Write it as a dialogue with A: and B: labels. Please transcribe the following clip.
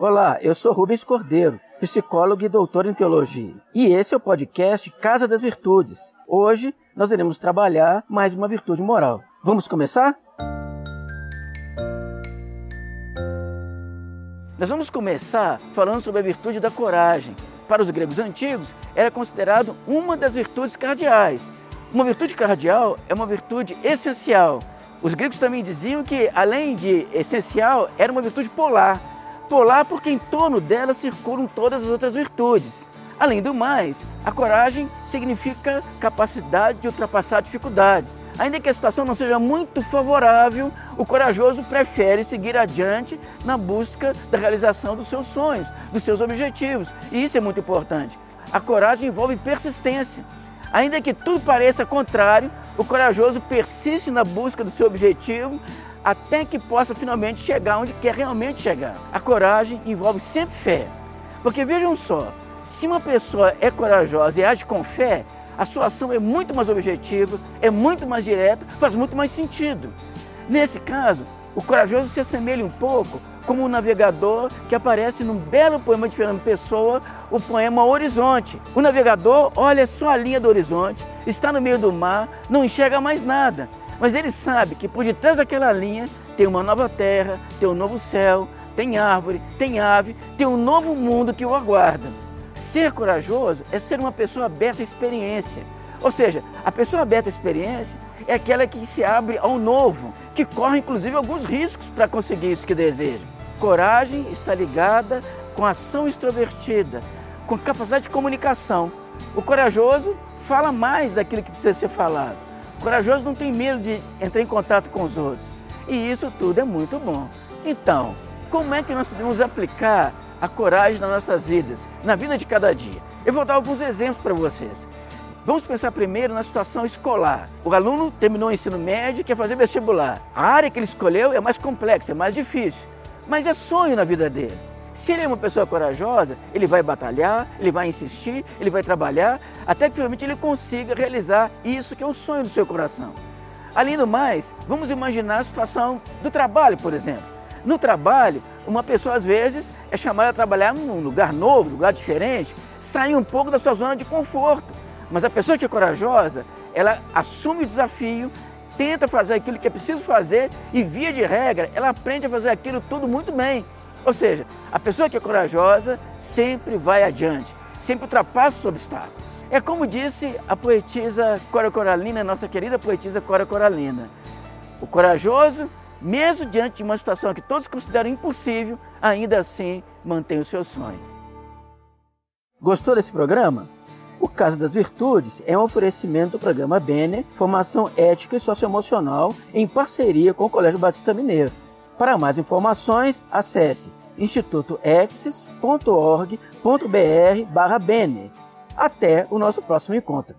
A: Olá, eu sou Rubens Cordeiro, psicólogo e doutor em teologia. E esse é o podcast Casa das Virtudes. Hoje nós iremos trabalhar mais uma virtude moral. Vamos começar? Nós vamos começar falando sobre a virtude da coragem. Para os gregos antigos, era considerado uma das virtudes cardeais. Uma virtude cardeal é uma virtude essencial. Os gregos também diziam que, além de essencial, era uma virtude polar polar porque em torno dela circulam todas as outras virtudes. Além do mais, a coragem significa capacidade de ultrapassar dificuldades. Ainda que a situação não seja muito favorável, o corajoso prefere seguir adiante na busca da realização dos seus sonhos, dos seus objetivos. E isso é muito importante. A coragem envolve persistência. Ainda que tudo pareça contrário, o corajoso persiste na busca do seu objetivo até que possa finalmente chegar onde quer realmente chegar. A coragem envolve sempre fé. Porque vejam só, se uma pessoa é corajosa e age com fé, a sua ação é muito mais objetiva, é muito mais direta, faz muito mais sentido. Nesse caso, o corajoso se assemelha um pouco como um navegador que aparece num belo poema de Fernando Pessoa, o poema Horizonte. O navegador olha só a linha do horizonte, está no meio do mar, não enxerga mais nada, mas ele sabe que por detrás daquela linha tem uma nova terra, tem um novo céu, tem árvore, tem ave, tem um novo mundo que o aguarda. Ser corajoso é ser uma pessoa aberta à experiência. Ou seja, a pessoa aberta à experiência é aquela que se abre ao novo, que corre inclusive alguns riscos para conseguir isso que deseja. Coragem está ligada com ação extrovertida, com capacidade de comunicação. O corajoso fala mais daquilo que precisa ser falado. Corajoso não tem medo de entrar em contato com os outros. E isso tudo é muito bom. Então, como é que nós podemos aplicar a coragem nas nossas vidas, na vida de cada dia? Eu vou dar alguns exemplos para vocês. Vamos pensar primeiro na situação escolar. O aluno terminou o ensino médio e quer fazer vestibular. A área que ele escolheu é mais complexa, é mais difícil, mas é sonho na vida dele. Se ele é uma pessoa corajosa, ele vai batalhar, ele vai insistir, ele vai trabalhar, até que finalmente ele consiga realizar isso que é o sonho do seu coração. Além do mais, vamos imaginar a situação do trabalho, por exemplo. No trabalho, uma pessoa às vezes é chamada a trabalhar num lugar novo, lugar diferente, sair um pouco da sua zona de conforto. Mas a pessoa que é corajosa, ela assume o desafio, tenta fazer aquilo que é preciso fazer e, via de regra, ela aprende a fazer aquilo tudo muito bem. Ou seja, a pessoa que é corajosa sempre vai adiante, sempre ultrapassa os obstáculos. É como disse a poetisa Cora Coralina, nossa querida poetisa Cora Coralina. O corajoso, mesmo diante de uma situação que todos consideram impossível, ainda assim mantém o seu sonho. Gostou desse programa? O Casa das Virtudes é um oferecimento do programa Bene, Formação Ética e Socioemocional, em parceria com o Colégio Batista Mineiro. Para mais informações, acesse institutoexis.org.br/bene. Até o nosso próximo encontro.